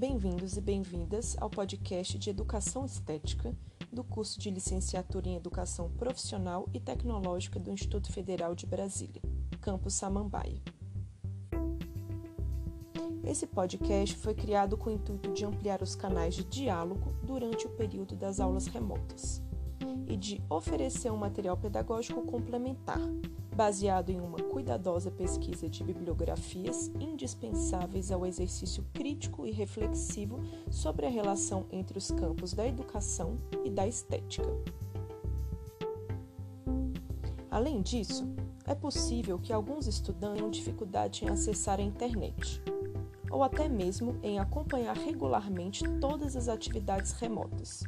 Bem-vindos e bem-vindas ao podcast de Educação Estética do curso de Licenciatura em Educação Profissional e Tecnológica do Instituto Federal de Brasília, campus Samambaia. Esse podcast foi criado com o intuito de ampliar os canais de diálogo durante o período das aulas remotas e de oferecer um material pedagógico complementar, baseado em uma cuidadosa pesquisa de bibliografias indispensáveis ao exercício crítico e reflexivo sobre a relação entre os campos da educação e da estética. Além disso, é possível que alguns estudantes tenham dificuldade em acessar a internet, ou até mesmo em acompanhar regularmente todas as atividades remotas.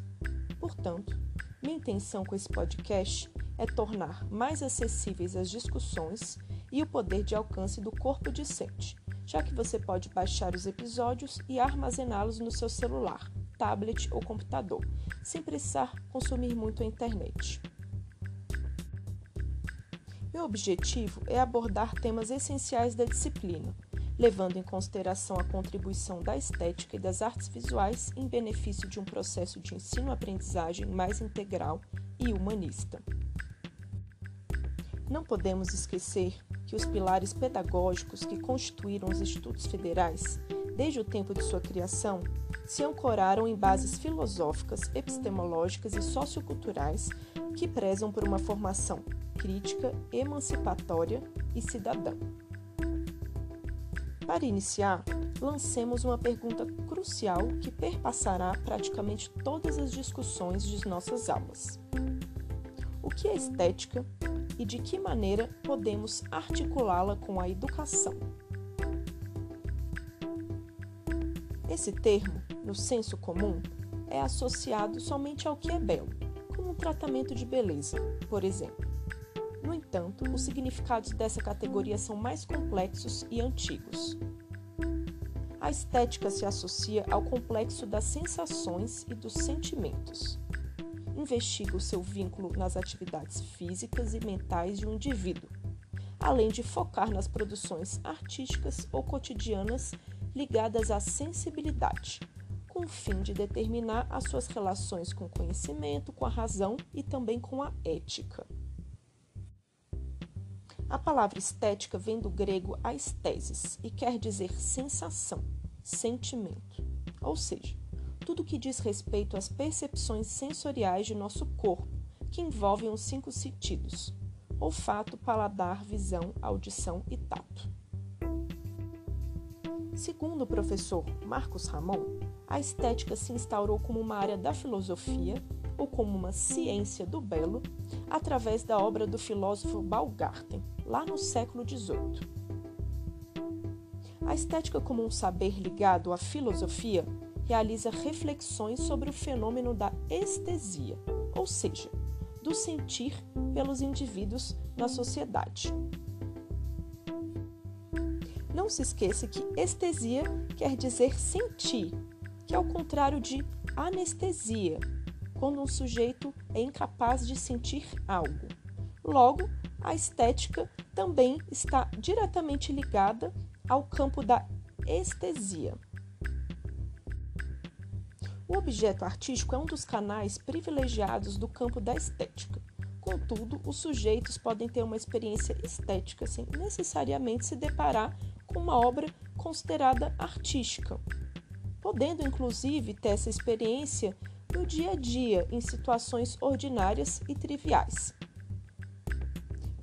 Portanto, minha intenção com esse podcast é tornar mais acessíveis as discussões e o poder de alcance do corpo discente, já que você pode baixar os episódios e armazená-los no seu celular, tablet ou computador, sem precisar consumir muito a internet. Meu objetivo é abordar temas essenciais da disciplina, levando em consideração a contribuição da estética e das artes visuais em benefício de um processo de ensino-aprendizagem mais integral e humanista. Não podemos esquecer que os pilares pedagógicos que constituíram os institutos federais, desde o tempo de sua criação, se ancoraram em bases filosóficas, epistemológicas e socioculturais que prezam por uma formação crítica, emancipatória e cidadã. Para iniciar, lancemos uma pergunta crucial que perpassará praticamente todas as discussões de nossas aulas. O que é estética e de que maneira podemos articulá-la com a educação? Esse termo, no senso comum, é associado somente ao que é belo, como um tratamento de beleza, por exemplo. No entanto, os significados dessa categoria são mais complexos e antigos. A estética se associa ao complexo das sensações e dos sentimentos. Investiga o seu vínculo nas atividades físicas e mentais de um indivíduo, além de focar nas produções artísticas ou cotidianas ligadas à sensibilidade, com o fim de determinar as suas relações com o conhecimento, com a razão e também com a ética. A palavra estética vem do grego aesthesis e quer dizer sensação, sentimento, ou seja, tudo que diz respeito às percepções sensoriais de nosso corpo, que envolvem os cinco sentidos: olfato, paladar, visão, audição e tato. Segundo o professor Marcos Ramon, a estética se instaurou como uma área da filosofia ou como uma ciência do belo através da obra do filósofo Baumgarten, lá no século XVIII. A estética, como um saber ligado à filosofia, realiza reflexões sobre o fenômeno da estesia, ou seja, do sentir pelos indivíduos na sociedade. Não se esqueça que estesia quer dizer sentir, que é o contrário de anestesia, quando um sujeito é incapaz de sentir algo. Logo, a estética também está diretamente ligada ao campo da estesia. O objeto artístico é um dos canais privilegiados do campo da estética. Contudo, os sujeitos podem ter uma experiência estética sem necessariamente se deparar com uma obra considerada artística, podendo inclusive ter essa experiência no dia a dia, em situações ordinárias e triviais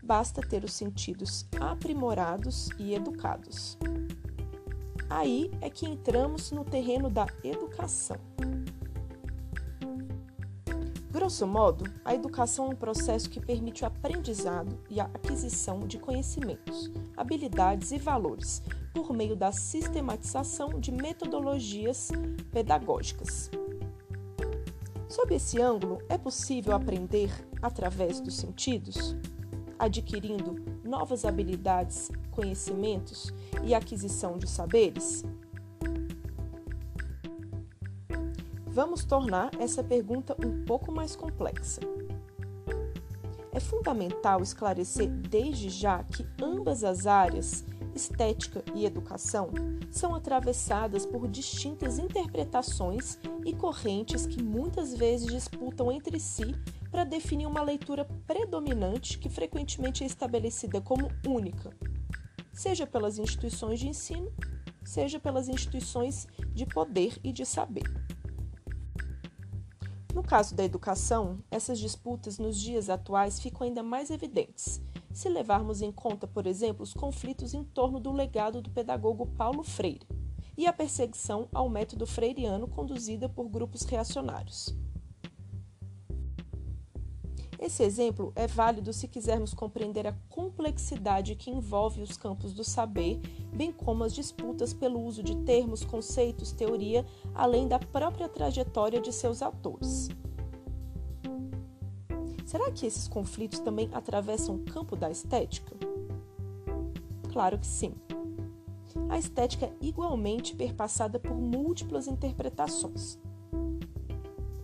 basta ter os sentidos aprimorados e educados. Aí é que entramos no terreno da educação. Grosso modo, a educação é um processo que permite o aprendizado e a aquisição de conhecimentos, habilidades e valores por meio da sistematização de metodologias pedagógicas. Sob esse ângulo, é possível aprender através dos sentidos? adquirindo novas habilidades, conhecimentos e aquisição de saberes? Vamos tornar essa pergunta um pouco mais complexa. É fundamental esclarecer desde já que ambas as áreas, estética e educação, são atravessadas por distintas interpretações e correntes que muitas vezes disputam entre si para definir uma leitura predominante que frequentemente é estabelecida como única, seja pelas instituições de ensino, seja pelas instituições de poder e de saber. No caso da educação, essas disputas nos dias atuais ficam ainda mais evidentes, se levarmos em conta, por exemplo, os conflitos em torno do legado do pedagogo Paulo Freire e a perseguição ao método freiriano conduzida por grupos reacionários. Esse exemplo é válido se quisermos compreender a complexidade que envolve os campos do saber, bem como as disputas pelo uso de termos, conceitos, teoria, além da própria trajetória de seus autores. Será que esses conflitos também atravessam o campo da estética? Claro que sim. A estética é igualmente perpassada por múltiplas interpretações.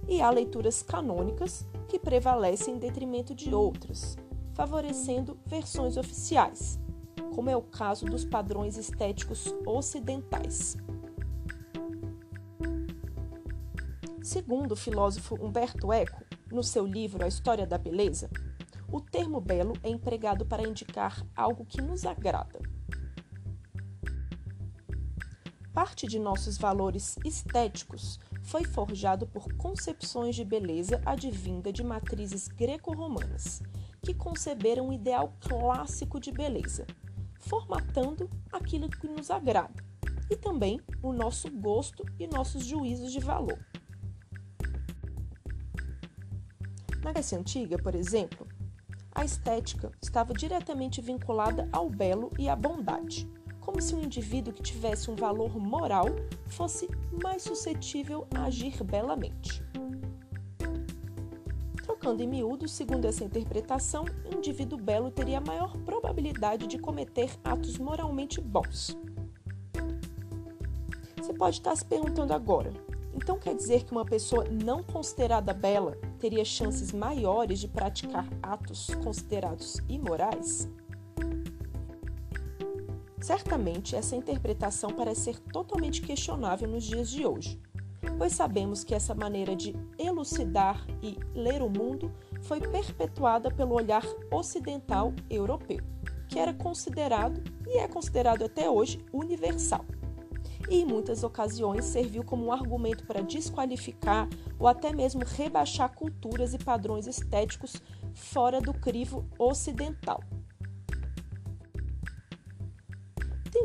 E há leituras canônicas que prevalecem em detrimento de outras, favorecendo versões oficiais, como é o caso dos padrões estéticos ocidentais. Segundo o filósofo Humberto Eco, no seu livro A História da Beleza, o termo belo é empregado para indicar algo que nos agrada. Parte de nossos valores estéticos foi forjado por concepções de beleza advinda de matrizes greco-romanas, que conceberam um ideal clássico de beleza, formatando aquilo que nos agrada, e também o nosso gosto e nossos juízos de valor. Na Grécia Antiga, por exemplo, a estética estava diretamente vinculada ao belo e à bondade como se um indivíduo que tivesse um valor moral fosse mais suscetível a agir belamente. Trocando em miúdos, segundo essa interpretação, um indivíduo belo teria maior probabilidade de cometer atos moralmente bons. Você pode estar se perguntando agora: então quer dizer que uma pessoa não considerada bela teria chances maiores de praticar atos considerados imorais? Certamente, essa interpretação parece ser totalmente questionável nos dias de hoje, pois sabemos que essa maneira de elucidar e ler o mundo foi perpetuada pelo olhar ocidental europeu, que era considerado e é considerado até hoje universal. E em muitas ocasiões serviu como um argumento para desqualificar ou até mesmo rebaixar culturas e padrões estéticos fora do crivo ocidental.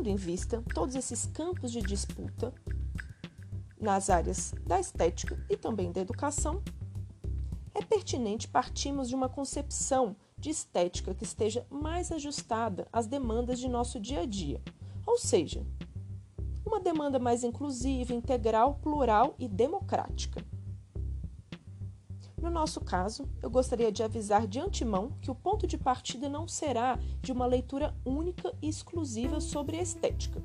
Tendo em vista todos esses campos de disputa nas áreas da estética e também da educação, é pertinente partirmos de uma concepção de estética que esteja mais ajustada às demandas de nosso dia a dia, ou seja, uma demanda mais inclusiva, integral, plural e democrática. No nosso caso, eu gostaria de avisar de antemão que o ponto de partida não será de uma leitura única e exclusiva sobre estética.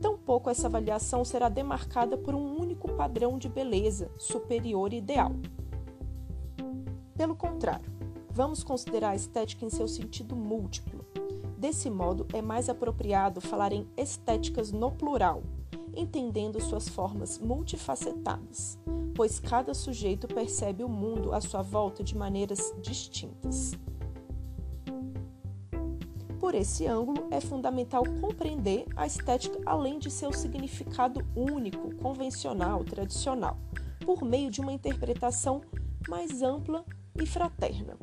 Tampouco essa avaliação será demarcada por um único padrão de beleza superior e ideal. Pelo contrário, vamos considerar a estética em seu sentido múltiplo. Desse modo, é mais apropriado falar em estéticas no plural, entendendo suas formas multifacetadas, pois cada sujeito percebe o mundo à sua volta de maneiras distintas. Por esse ângulo, é fundamental compreender a estética além de seu significado único, convencional, tradicional, por meio de uma interpretação mais ampla e fraterna.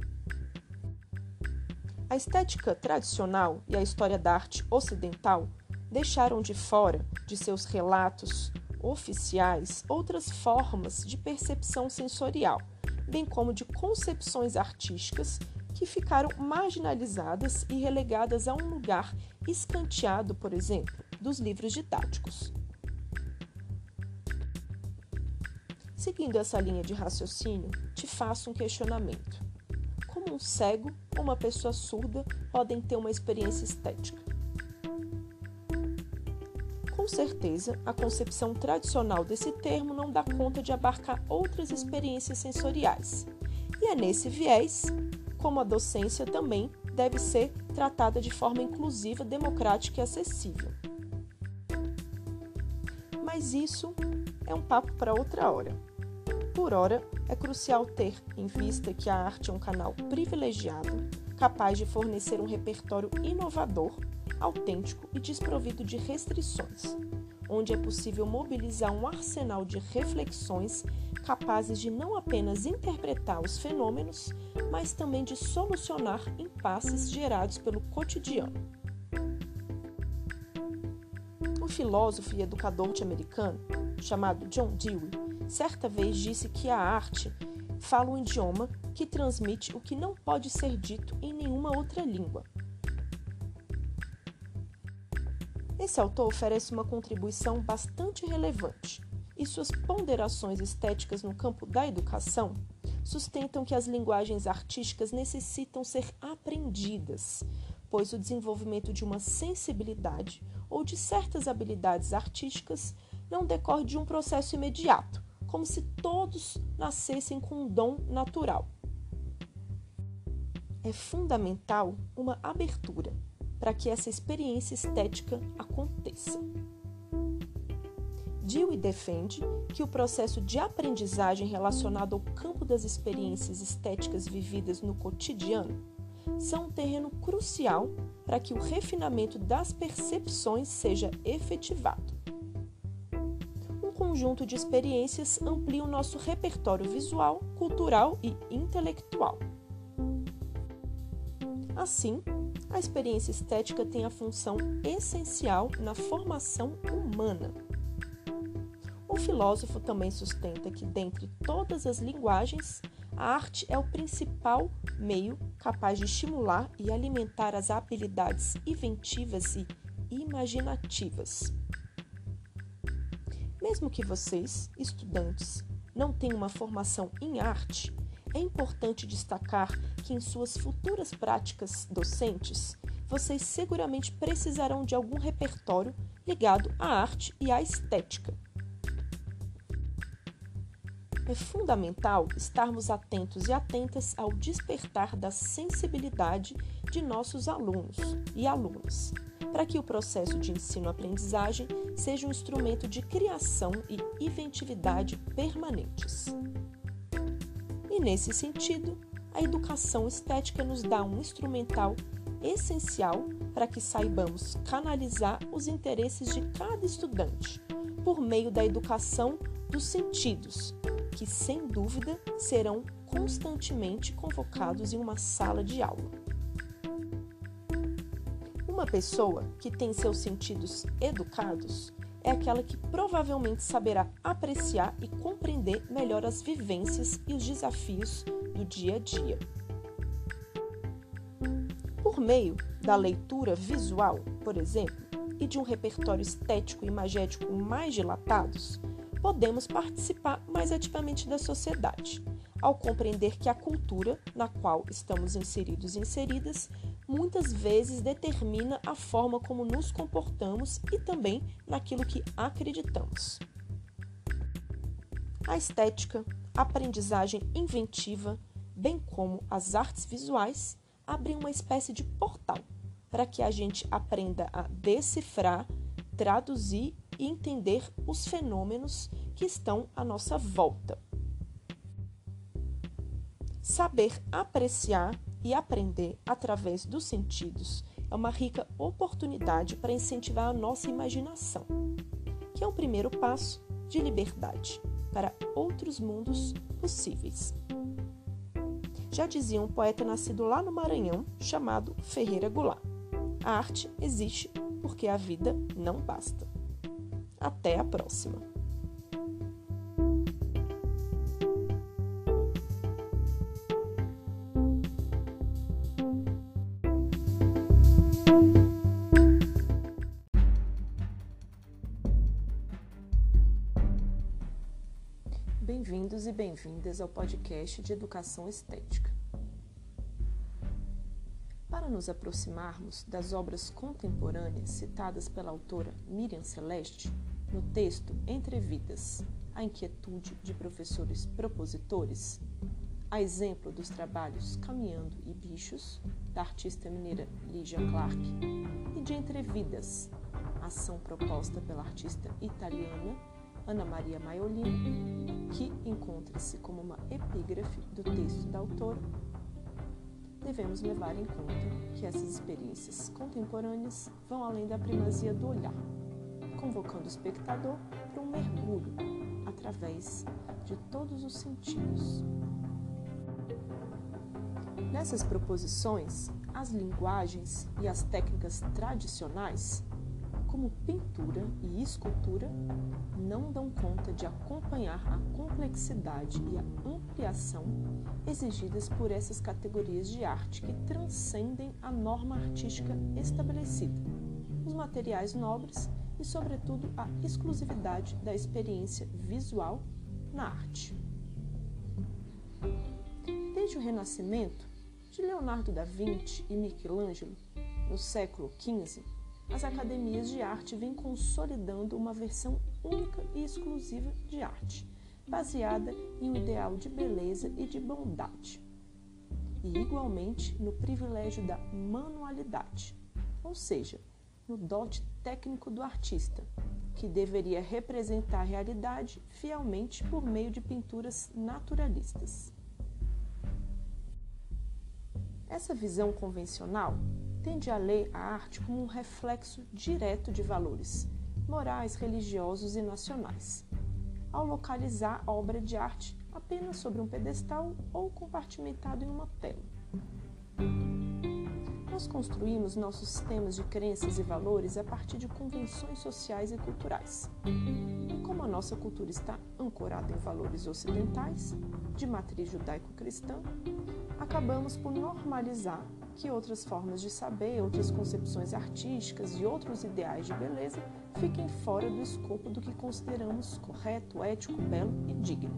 A estética tradicional e a história da arte ocidental deixaram de fora de seus relatos oficiais outras formas de percepção sensorial, bem como de concepções artísticas que ficaram marginalizadas e relegadas a um lugar escanteado, por exemplo, dos livros didáticos. Seguindo essa linha de raciocínio, te faço um questionamento. Como um cego ou uma pessoa surda podem ter uma experiência estética? Certeza, a concepção tradicional desse termo não dá conta de abarcar outras experiências sensoriais. E é nesse viés, como a docência também deve ser tratada de forma inclusiva, democrática e acessível. Mas isso é um papo para outra hora. Por hora, é crucial ter em vista que a arte é um canal privilegiado, capaz de fornecer um repertório inovador, autêntico e desprovido de restrições, onde é possível mobilizar um arsenal de reflexões capazes de não apenas interpretar os fenômenos, mas também de solucionar impasses gerados pelo cotidiano. O filósofo e educador norte-americano chamado John Dewey certa vez disse que a arte fala um idioma que transmite o que não pode ser dito em nenhuma outra língua. Esse autor oferece uma contribuição bastante relevante e suas ponderações estéticas no campo da educação sustentam que as linguagens artísticas necessitam ser aprendidas, pois o desenvolvimento de uma sensibilidade ou de certas habilidades artísticas não decorre de um processo imediato, como se todos nascessem com um dom natural. É fundamental uma abertura para que essa experiência estética aconteça. Dewey defende que o processo de aprendizagem relacionado ao campo das experiências estéticas vividas no cotidiano são um terreno crucial para que o refinamento das percepções seja efetivado conjunto de experiências amplia o nosso repertório visual, cultural e intelectual. Assim, a experiência estética tem a função essencial na formação humana. O filósofo também sustenta que, dentre todas as linguagens, a arte é o principal meio capaz de estimular e alimentar as habilidades inventivas e imaginativas. Mesmo que vocês, estudantes, não tenham uma formação em arte, é importante destacar que em suas futuras práticas docentes, vocês seguramente precisarão de algum repertório ligado à arte e à estética. É fundamental estarmos atentos e atentas ao despertar da sensibilidade de nossos alunos e alunas, para que o processo de ensino-aprendizagem seja um instrumento de criação e inventividade permanentes. E nesse sentido, a educação estética nos dá um instrumental essencial para que saibamos canalizar os interesses de cada estudante por meio da educação dos sentidos, que sem dúvida serão constantemente convocados em uma sala de aula. Uma pessoa que tem seus sentidos educados é aquela que provavelmente saberá apreciar e compreender melhor as vivências e os desafios do dia a dia. Por meio da leitura visual, por exemplo, e de um repertório estético e imagético mais dilatados, podemos participar mais ativamente da sociedade, ao compreender que a cultura na qual estamos inseridos e inseridas muitas vezes determina a forma como nos comportamos e também naquilo que acreditamos. A estética, aprendizagem inventiva, bem como as artes visuais, abrem uma espécie de portal para que a gente aprenda a decifrar, traduzir e entender os fenômenos que estão à nossa volta. Saber apreciar e aprender através dos sentidos é uma rica oportunidade para incentivar a nossa imaginação, que é o primeiro passo de liberdade para outros mundos possíveis. Já dizia um poeta nascido lá no Maranhão, chamado Ferreira Goulart: A arte existe porque a vida não basta. Até a próxima! Bem-vindos e bem-vindas ao podcast de Educação Estética. Para nos aproximarmos das obras contemporâneas citadas pela autora Miriam Celeste, no texto Entre Vidas A Inquietude de Professores Propositores, a exemplo dos trabalhos Caminhando e Bichos, da artista mineira Lígia Clark, e de Entrevidas, ação proposta pela artista italiana Ana Maria Maiolino, que encontra-se como uma epígrafe do texto da autora, devemos levar em conta que essas experiências contemporâneas vão além da primazia do olhar, convocando o espectador para um mergulho através de todos os sentidos. Nessas proposições, as linguagens e as técnicas tradicionais, como pintura e escultura, não dão conta de acompanhar a complexidade e a ampliação exigidas por essas categorias de arte que transcendem a norma artística estabelecida, os materiais nobres e, sobretudo, a exclusividade da experiência visual na arte. Desde o Renascimento, de Leonardo da Vinci e Michelangelo, no século XV, as academias de arte vêm consolidando uma versão única e exclusiva de arte, baseada em um ideal de beleza e de bondade, e igualmente no privilégio da manualidade, ou seja, no dote técnico do artista, que deveria representar a realidade fielmente por meio de pinturas naturalistas. Essa visão convencional tende a ler a arte como um reflexo direto de valores morais, religiosos e nacionais, ao localizar a obra de arte apenas sobre um pedestal ou compartimentado em uma tela. Nós construímos nossos sistemas de crenças e valores a partir de convenções sociais e culturais. E como a nossa cultura está ancorada em valores ocidentais, de matriz judaico-cristã, acabamos por normalizar que outras formas de saber, outras concepções artísticas e outros ideais de beleza fiquem fora do escopo do que consideramos correto, ético, belo e digno.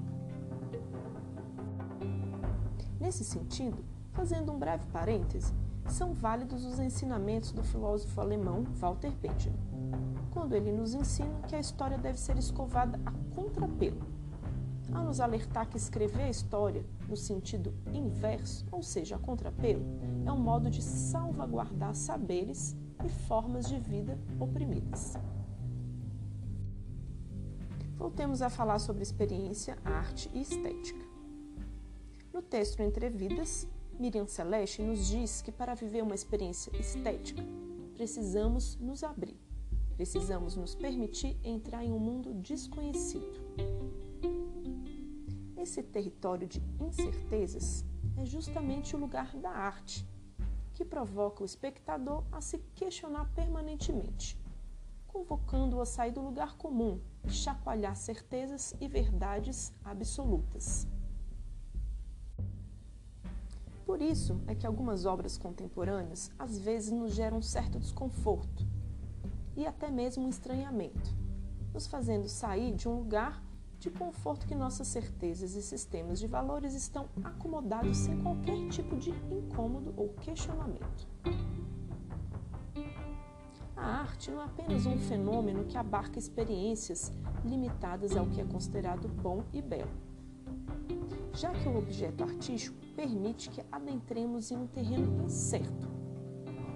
Nesse sentido, fazendo um breve parêntese, são válidos os ensinamentos do filósofo alemão Walter Benjamin, quando ele nos ensina que a história deve ser escovada a contrapelo, ao nos alertar que escrever a história no sentido inverso, ou seja, a contrapelo, é um modo de salvaguardar saberes e formas de vida oprimidas. Voltemos a falar sobre experiência, arte e estética. No texto Entre Vidas, Miriam Celeste nos diz que para viver uma experiência estética, precisamos nos abrir, precisamos nos permitir entrar em um mundo desconhecido. Esse território de incertezas é justamente o lugar da arte, que provoca o espectador a se questionar permanentemente, convocando-o a sair do lugar comum e chacoalhar certezas e verdades absolutas. Por isso é que algumas obras contemporâneas às vezes nos geram certo desconforto e até mesmo um estranhamento, nos fazendo sair de um lugar de conforto que nossas certezas e sistemas de valores estão acomodados sem qualquer tipo de incômodo ou questionamento. A arte não é apenas um fenômeno que abarca experiências limitadas ao que é considerado bom e belo já que o objeto artístico permite que adentremos em um terreno incerto,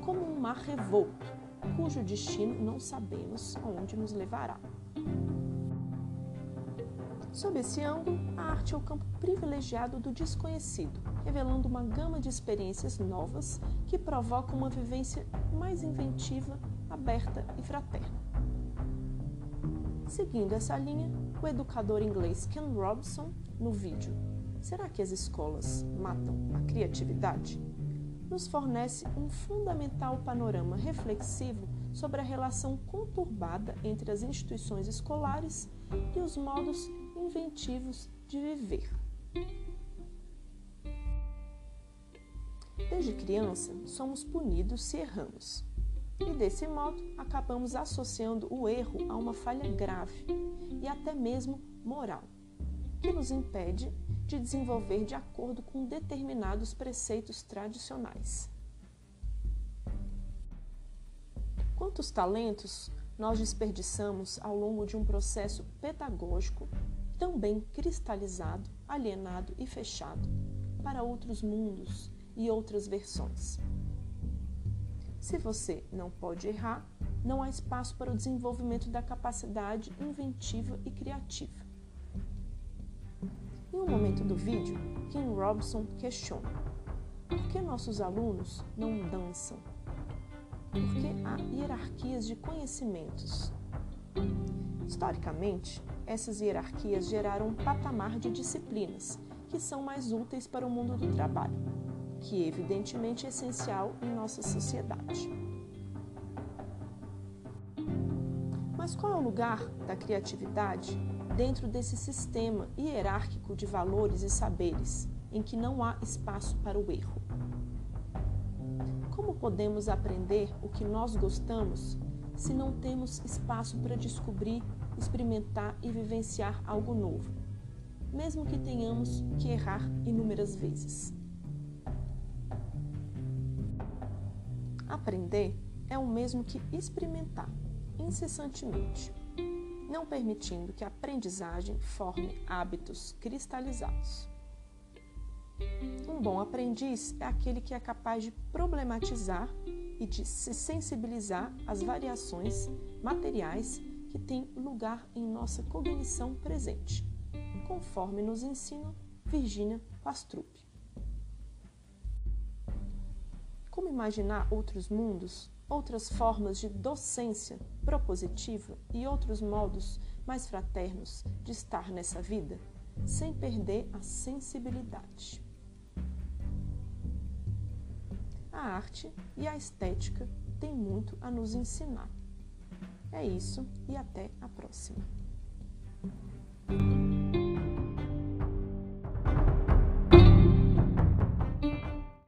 como um mar revolto, cujo destino não sabemos aonde nos levará. Sob esse ângulo, a arte é o campo privilegiado do desconhecido, revelando uma gama de experiências novas que provocam uma vivência mais inventiva, aberta e fraterna. Seguindo essa linha, o educador inglês Ken Robson, no vídeo Será que as escolas matam a criatividade? Nos fornece um fundamental panorama reflexivo sobre a relação conturbada entre as instituições escolares e os modos inventivos de viver. Desde criança, somos punidos se erramos. E desse modo, acabamos associando o erro a uma falha grave e até mesmo moral, que nos impede de desenvolver de acordo com determinados preceitos tradicionais. Quantos talentos nós desperdiçamos ao longo de um processo pedagógico tão bem cristalizado, alienado e fechado, para outros mundos e outras versões. Se você não pode errar, não há espaço para o desenvolvimento da capacidade inventiva e criativa. Em um momento do vídeo, Kim Robson questiona: por que nossos alunos não dançam? Porque há hierarquias de conhecimentos. Historicamente, essas hierarquias geraram um patamar de disciplinas que são mais úteis para o mundo do trabalho, que evidentemente é essencial em nossa sociedade. Mas qual é o lugar da criatividade dentro desse sistema hierárquico de valores e saberes em que não há espaço para o erro? Como podemos aprender o que nós gostamos se não temos espaço para descobrir, experimentar e vivenciar algo novo, mesmo que tenhamos que errar inúmeras vezes? Aprender é o mesmo que experimentar incessantemente, não permitindo que a aprendizagem forme hábitos cristalizados. Um bom aprendiz é aquele que é capaz de problematizar e de se sensibilizar às variações materiais que têm lugar em nossa cognição presente, conforme nos ensina Virginia Pastrup. Como imaginar outros mundos outras formas de docência propositiva e outros modos mais fraternos de estar nessa vida, sem perder a sensibilidade. A arte e a estética têm muito a nos ensinar. É isso e até a próxima.